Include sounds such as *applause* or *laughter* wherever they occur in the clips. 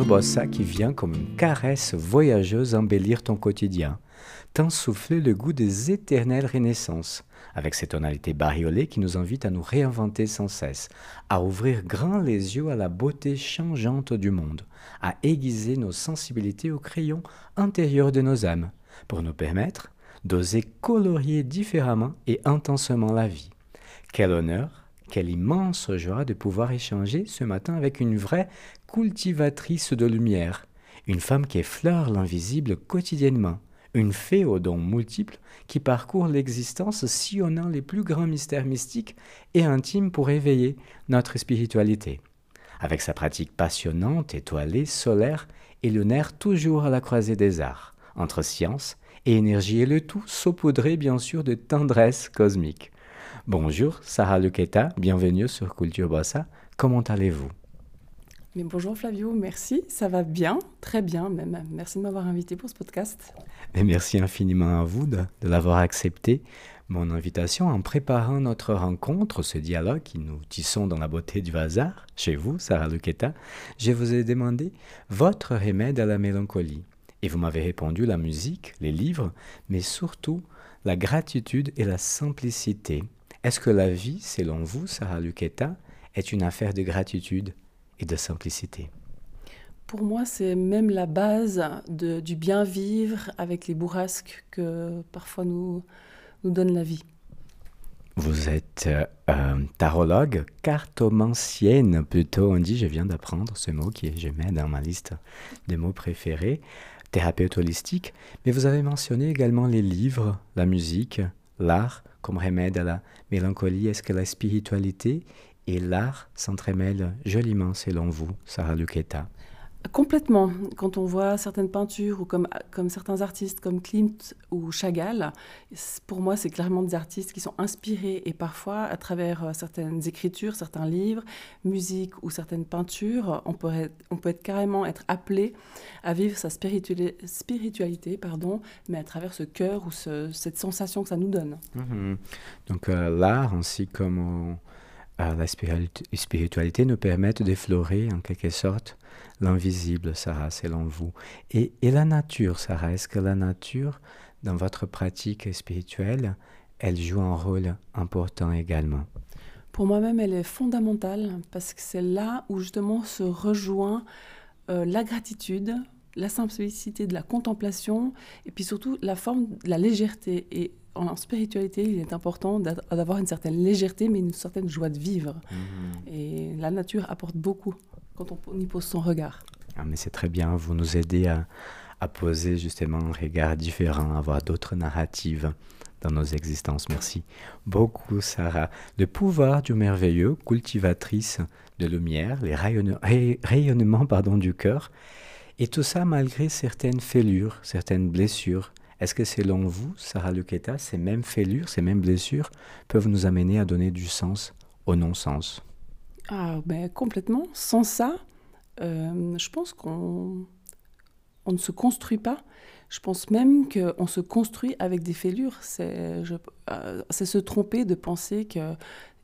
Bossa qui vient comme une caresse voyageuse embellir ton quotidien, t'ensouffler le goût des éternelles renaissances, avec ses tonalités bariolées qui nous invitent à nous réinventer sans cesse, à ouvrir grand les yeux à la beauté changeante du monde, à aiguiser nos sensibilités au crayon intérieur de nos âmes, pour nous permettre d'oser colorier différemment et intensément la vie. Quel honneur quelle immense joie de pouvoir échanger ce matin avec une vraie cultivatrice de lumière, une femme qui effleure l'invisible quotidiennement, une fée aux dons multiples qui parcourt l'existence sillonnant les plus grands mystères mystiques et intimes pour éveiller notre spiritualité. Avec sa pratique passionnante, étoilée, solaire et le nerf toujours à la croisée des arts, entre science et énergie, et le tout saupoudré bien sûr de tendresse cosmique. Bonjour, Sarah Luqueta, bienvenue sur Culture Bossa. Comment allez-vous? Mais bonjour Flavio, merci, ça va bien, très bien même. Merci de m'avoir invité pour ce podcast. Et merci infiniment à vous de, l'avoir accepté mon invitation en préparant notre rencontre, ce dialogue qui nous tissons dans la beauté du hasard, chez vous, Sarah Luqueta, je vous ai demandé votre remède à la mélancolie. Et vous m'avez répondu la musique, les livres, mais surtout la gratitude et la simplicité. Est-ce que la vie, selon vous, Sarah Luqueta, est une affaire de gratitude? Et de simplicité. Pour moi, c'est même la base du bien vivre avec les bourrasques que parfois nous, nous donne la vie. Vous êtes euh, tarologue, cartomancienne plutôt, on dit, je viens d'apprendre ce mot qui est, je mets dans ma liste de mots préférés, thérapeute holistique, mais vous avez mentionné également les livres, la musique, l'art comme remède à la mélancolie. Est-ce que la spiritualité et l'art s'entremêlent joliment selon vous, Sarah Luqueta Complètement. Quand on voit certaines peintures ou comme, comme certains artistes comme Klimt ou Chagall, pour moi, c'est clairement des artistes qui sont inspirés et parfois, à travers euh, certaines écritures, certains livres, musique ou certaines peintures, on peut être, on peut être carrément être appelé à vivre sa spiritualité, pardon, mais à travers ce cœur ou cette sensation que ça nous donne. Mhm. Donc euh, l'art, ainsi comme euh, la spiritualité, nous permettent d'effleurer en quelque sorte l'invisible, Sarah, selon vous. Et, et la nature, Sarah, est-ce que la nature, dans votre pratique spirituelle, elle joue un rôle important également? Pour moi-même, elle est fondamentale parce que c'est là où justement se rejoint euh, la gratitude, la simplicité de la contemplation et puis surtout la forme de la légèreté. Et en spiritualité, il est important d'avoir une certaine légèreté, mais une certaine joie de vivre. Mmh. Et la nature apporte beaucoup quand on y pose son regard. Ah, mais c'est très bien, vous nous aidez à, à poser justement un regard différent, à avoir d'autres narratives dans nos existences. Merci beaucoup, Sarah. Le pouvoir du merveilleux, cultivatrice de lumière, les rayonnements pardon, du cœur, et tout ça malgré certaines fêlures, certaines blessures. Est-ce que selon vous, Sarah Luqueta, ces mêmes fêlures, ces mêmes blessures peuvent nous amener à donner du sens au non-sens? Ah, ben, Complètement. Sans ça, euh, je pense qu'on on ne se construit pas. Je pense même qu'on se construit avec des fêlures. C'est euh, se tromper de penser que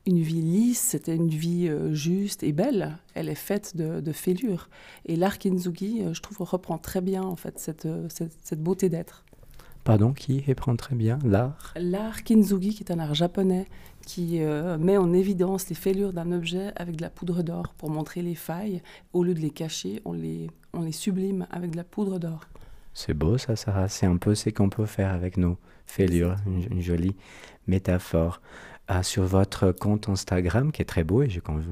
une vie lisse, c'était une vie euh, juste et belle. Elle est faite de, de fêlures. Et l'art Kinzugi, je trouve, reprend très bien en fait cette, cette beauté d'être. Pardon, qui reprend très bien l'art? L'art Kinzugi, qui est un art japonais qui euh, met en évidence les fêlures d'un objet avec de la poudre d'or pour montrer les failles. Au lieu de les cacher, on les, on les sublime avec de la poudre d'or. C'est beau ça, Sarah. C'est un peu ce qu'on peut faire avec nos fêlures. Une, jolie métaphore. Sur votre compte Instagram, qui est très beau, et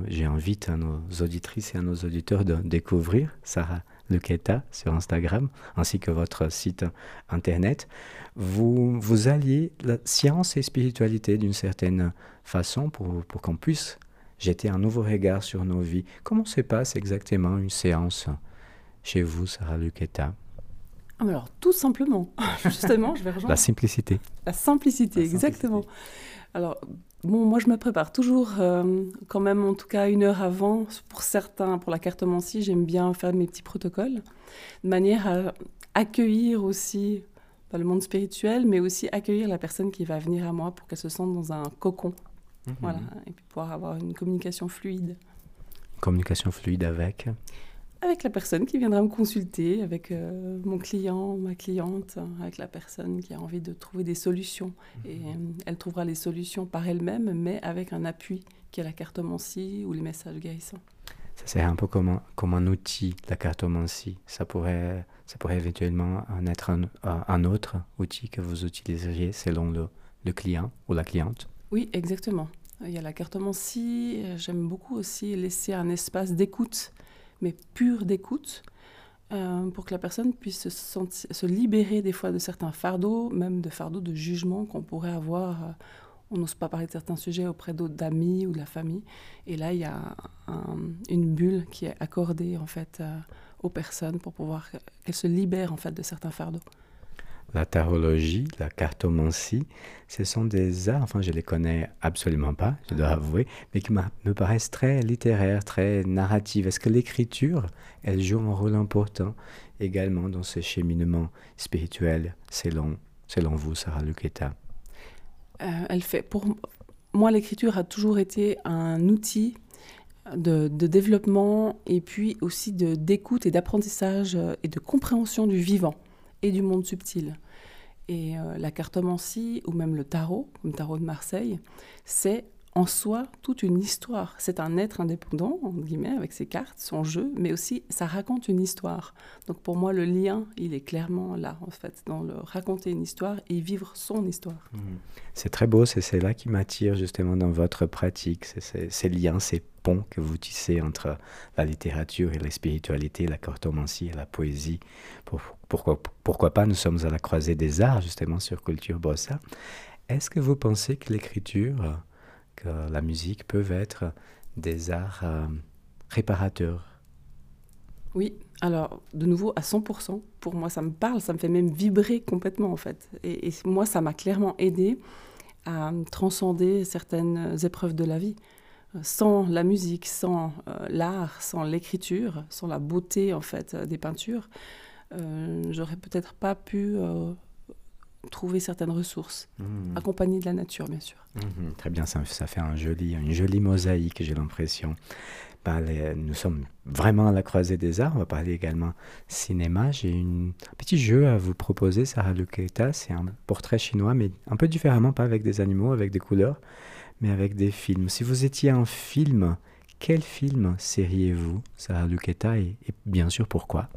j'invite nos auditrices et à nos auditeurs de découvrir Sarah Luqueta sur Instagram, ainsi que votre site internet, vous, vous alliez la science et spiritualité d'une certaine façon pour, pour qu'on puisse jeter un nouveau regard sur nos vies. Comment se passe exactement une séance chez vous, Sarah Luqueta alors, tout simplement, *laughs* justement, je vais rejoindre. La simplicité. La simplicité, exactement. Alors, bon, moi, je me prépare toujours, euh, quand même, en tout cas, une heure avant. Pour certains, pour la cartomancie, j'aime bien faire mes petits protocoles, de manière à accueillir aussi le monde spirituel, mais aussi accueillir la personne qui va venir à moi pour qu'elle se sente dans un cocon. Mhm. Voilà, et puis pouvoir avoir une communication fluide. Communication fluide avec avec la personne qui viendra me consulter, avec euh, mon client, ma cliente, avec la personne qui a envie de trouver des solutions. Et mhm. euh, elle trouvera les solutions par elle-même, mais avec un appui qui est la cartomancie ou les messages guérissants. Ça c'est un peu comme un, comme un outil, la cartomancie. Ça pourrait, ça pourrait éventuellement en être un, un autre outil que vous utiliseriez selon le, le client ou la cliente. Oui, exactement. Il y a la cartomancie. J'aime beaucoup aussi laisser un espace d'écoute mais pure d'écoute, euh, pour que la personne puisse se, se, libérer des fois de certains fardeaux, même de fardeaux de jugement qu'on pourrait avoir. Euh, on n'ose pas parler de certains sujets auprès d'autres d'amis ou de la famille. Et là, il y a une bulle qui est accordée en fait euh, aux personnes pour pouvoir qu'elles se libèrent en fait de certains fardeaux la tarologie, la cartomancie, ce sont des arts, enfin je les connais absolument pas, je dois avouer, mais qui me paraissent très littéraires, très narratives. Est-ce que l'écriture, elle joue un rôle important également dans ce cheminement spirituel, selon, selon vous, Sarah Luqueta? Euh, Elle fait, pour moi, l'écriture a toujours été un outil de, de, développement et puis aussi d'écoute et d'apprentissage euh, et de compréhension du vivant et du monde subtil. Et euh, la cartomancie, ou même le tarot, comme tarot de Marseille, c'est en soi toute une histoire. C'est un être indépendant, entre guillemets, avec ses cartes, son jeu, mais aussi ça raconte une histoire. Donc pour moi, le lien, il est clairement là, en fait, dans le raconter une histoire et vivre son histoire. Mmh. C'est très beau, c'est cela qui m'attire justement dans votre pratique, c'est ces liens, ces ponts que vous tissez entre la littérature et la spiritualité, la cartomancie et la poésie. pourquoi, pourquoi pas, nous sommes à la croisée des arts, justement, sur Culture Bossa. Est-ce que vous pensez que l'écriture que la musique peut être des arts euh, réparateurs. Oui, alors de nouveau à 100%, pour moi ça me parle, ça me fait même vibrer complètement en fait. Et, moi ça m'a clairement aidé à transcender certaines épreuves de la vie. Sans la musique, sans euh, l'art, sans l'écriture, sans la beauté en fait des peintures, euh, j'aurais peut-être pas pu trouver certaines ressources, mmh. accompagnées de la nature, bien sûr. Mmh, très bien, ça, ça, fait un joli, une jolie mosaïque, j'ai l'impression. Bah, nous sommes vraiment à la croisée des arts. On va parler également cinéma. J'ai un petit jeu à vous proposer, Sarah Luqueta. C'est un portrait chinois, mais un peu différemment, pas avec des animaux, avec des couleurs, mais avec des films. Si vous étiez un film, quel film seriez-vous, Sarah Luqueta, et bien sûr pourquoi?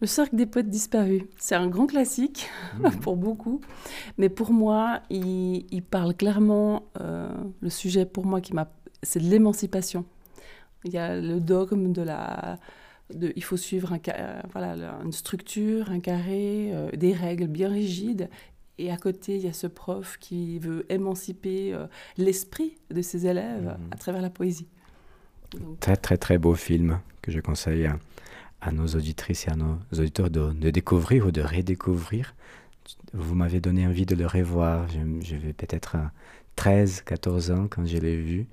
Le cercle des poètes disparus, c'est un grand classique mmh. *laughs* pour beaucoup, mais pour moi, il, parle clairement, euh, le sujet pour moi, qui m'a, c'est de l'émancipation. Il y a le dogme de la... De, il faut suivre un, voilà, une structure, un carré, euh, des règles bien rigides. Et à côté, il y a ce prof qui veut émanciper euh, l'esprit de ses élèves mmh. à travers la poésie. Très, très, très beau film que je conseille à nos auditrices et à nos auditeurs de, découvrir ou de redécouvrir. Vous m'avez donné envie de le revoir. J'avais peut-être 13, 14 ans quand je l'ai vu.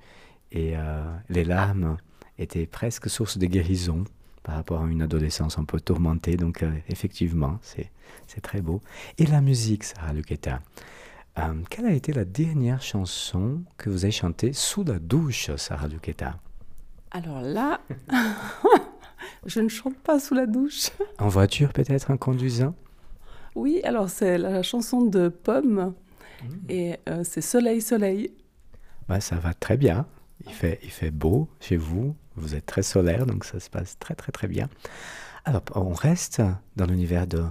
Et euh, les larmes étaient presque source de guérison par rapport à une adolescence un peu tourmentée. Donc euh, effectivement, c'est très beau. Et la musique, Sarah Luqueta. Euh, quelle a été la dernière chanson que vous avez chantée sous la douche, Sarah Luqueta? Alors là, *laughs* Je ne chante pas sous la douche. *laughs* En voiture peut-être, en conduisant? Oui, alors c'est la chanson de Pomme mmh. et euh, c'est Soleil, Soleil. Bah, ça va très bien. Il fait, il fait beau chez vous, vous êtes très solaire, donc ça se passe très très très bien. Alors, on reste dans l'univers de,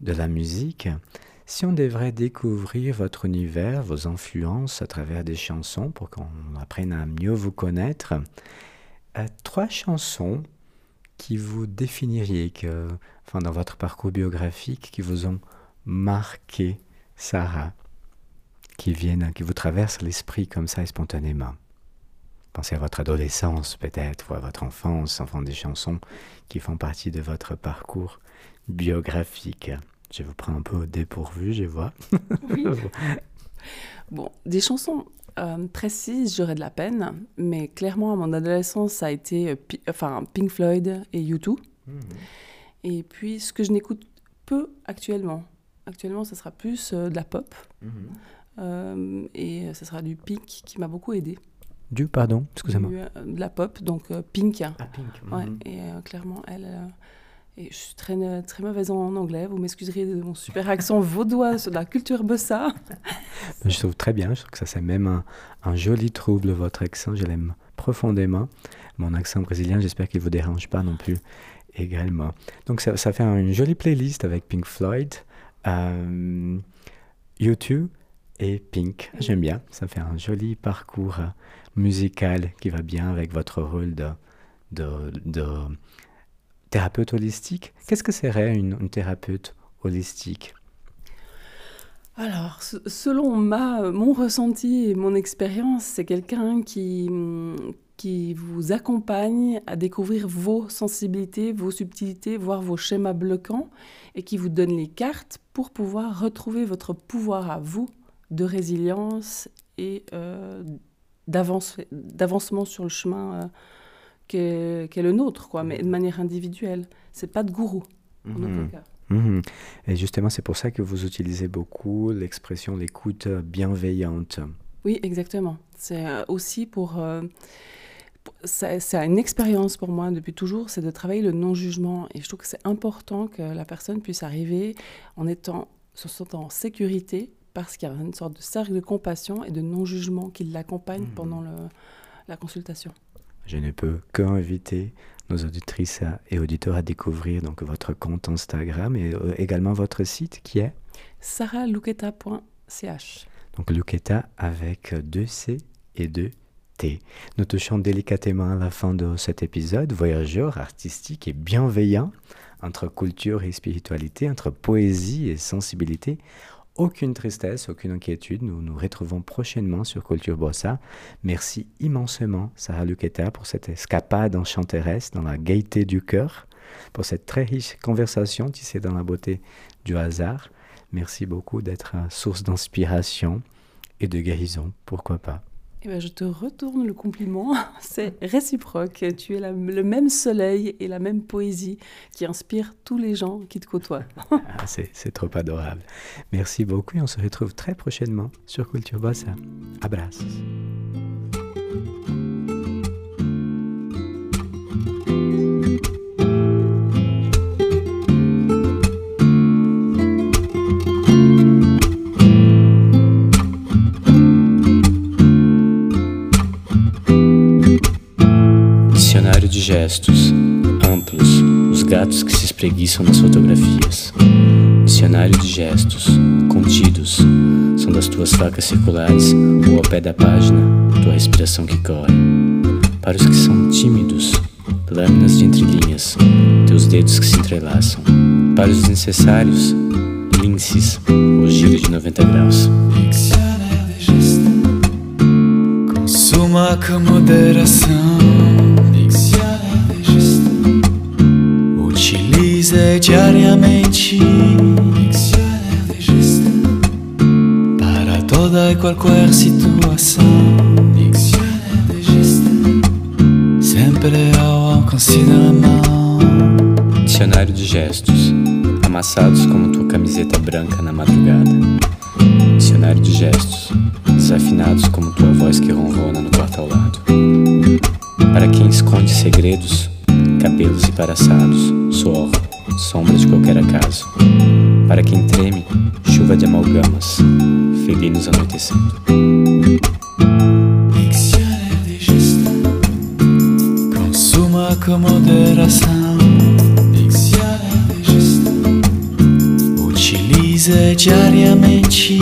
de la musique. Si on devrait découvrir votre univers, vos influences à travers des chansons pour qu'on apprenne à mieux vous connaître, euh, trois chansons qui vous définiriez que, enfin, dans votre parcours biographique, qui vous ont marqué, Sarah, qui viennent, qui vous traversent l'esprit comme ça spontanément? Pensez à votre adolescence peut-être, ou à votre enfance, enfin des chansons qui font partie de votre parcours biographique. Je vous prends un peu au dépourvu, je vois. Oui. *laughs* bon, des chansons euh, précise, j'aurais de la peine, mais clairement, à mon adolescence, ça a été euh, enfin, Pink Floyd et U2. Mmh. Et puis, ce que je n'écoute peu actuellement, actuellement, ça sera plus euh, de la pop. Mmh. et ce sera du Pink qui m'a beaucoup aidé. Du, pardon, excusez-moi. euh, de la pop, donc euh, Pink. Ah, Pink. Ouais, mhm. et euh, clairement, elle. Euh, et je suis très, très mauvaise en anglais, vous m'excuserez de mon super accent vaudois sur la culture bossa. *laughs* Je trouve très bien, je trouve que ça c'est même un, un joli trouble, votre accent, je l'aime profondément. Mon accent brésilien, j'espère qu'il ne vous dérange pas non plus également. Donc ça, ça fait une jolie playlist avec Pink Floyd, euh, U2 et Pink. J'aime bien, ça fait un joli parcours euh, musical qui va bien avec votre rôle de, de, de thérapeute holistique. Qu'est-ce que serait une, une thérapeute holistique? Alors, se- selon ma, mon ressenti et mon expérience, c'est quelqu'un qui, qui vous accompagne à découvrir vos sensibilités, vos subtilités, voire vos schémas bloquants, et qui vous donne les cartes pour pouvoir retrouver votre pouvoir à vous de résilience et euh, d'avance- d'avancement sur le chemin euh, qu'est qu'est le nôtre, quoi, mais de manière individuelle. C'est pas de gourou, en aucun Mhm. cas. Mhm. Et justement, c'est pour ça que vous utilisez beaucoup l'expression l'écoute bienveillante. Oui, exactement. C'est euh, aussi pour... euh, C'est une expérience pour moi depuis toujours, c'est de travailler le non-jugement. Et je trouve que c'est important que la personne puisse arriver en étant, se sentant en sécurité, parce qu'il y a une sorte de cercle de compassion et de non-jugement qui l'accompagne Mhm. pendant le- la consultation. Je ne peux qu'inviter nos auditrices et auditeurs à découvrir donc votre compte Instagram et euh, également votre site qui est sarahluqueta.ch donc Luqueta avec deux C et deux T. Nous touchons délicatement à la fin de cet épisode, voyageur, artistique et bienveillant, entre culture et spiritualité, entre poésie et sensibilité. Aucune tristesse, aucune inquiétude. Nous nous retrouvons prochainement sur Culture Bossa. Merci immensément, Sarah Luqueta, pour cette escapade enchanteresse dans la gaieté du cœur, pour cette très riche conversation tissée dans la beauté du hasard. Merci beaucoup d'être source d'inspiration et de guérison, pourquoi pas? Eh ben, je te retourne le compliment. *laughs* C'est réciproque. Tu es le même soleil et la même poésie qui inspire tous les gens qui te côtoient. *laughs* Ah, c'est trop adorable. Merci beaucoup et on se retrouve très prochainement sur Culture Bossa. Abraços. Gestos amplos, os gatos que se espreguiçam nas fotografias. Dicionário de gestos contidos, são das tuas facas circulares ou ao pé da página, tua respiração que corre. Para os que são tímidos, lâminas de entrelinhas, teus dedos que se entrelaçam. Para os desnecessários, linces, o giro de 90 graus. Consuma com moderação Diariamente. Para toda e qualquer situação. Sempre ao alcance da mão. Dicionário de gestos, amassados como tua camiseta branca na madrugada. Dicionário de gestos, desafinados como tua voz que ronrona no quarto ao lado. Para quem esconde segredos, cabelos embaraçados, suor, sombra de qualquer acaso. Para quem treme, chuva de amalgamas, felinos anoitecendo. Consuma com moderação gesto Utilize diariamente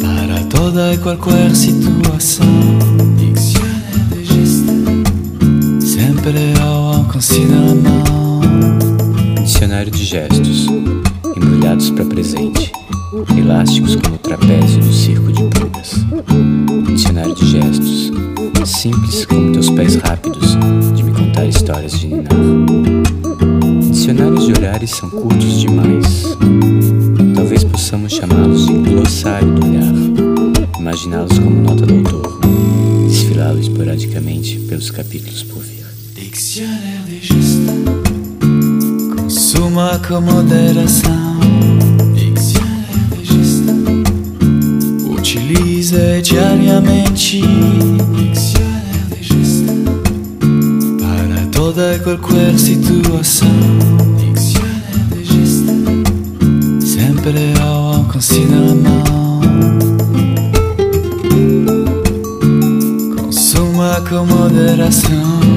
Para toda e qualquer situação Dicionário de gestos, simples como teus pés rápidos de me contar histórias de ninar. Dicionários de olhares são curtos demais. Talvez possamos chamá-los de glossário do olhar, imaginá-los como nota do autor, desfilá-los esporadicamente pelos capítulos por vir. Diccionário de gesto Consuma com moderação Utiliza diariamente Para toda e qualquer situação Sempre ao alcance da mão. Consuma com moderação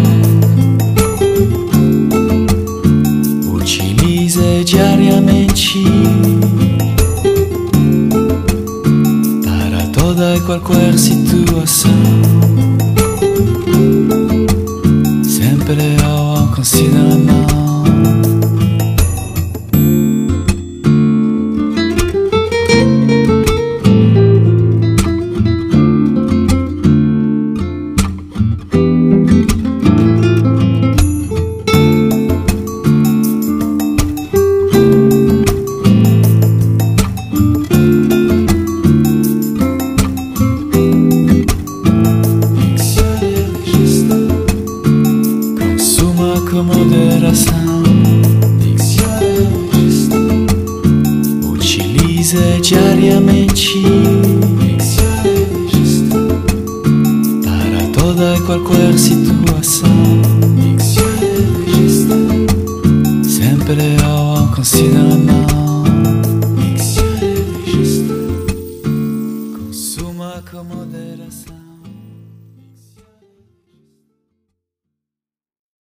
quel quersi sempre ho considerato com moderação. Utiliza diariamente.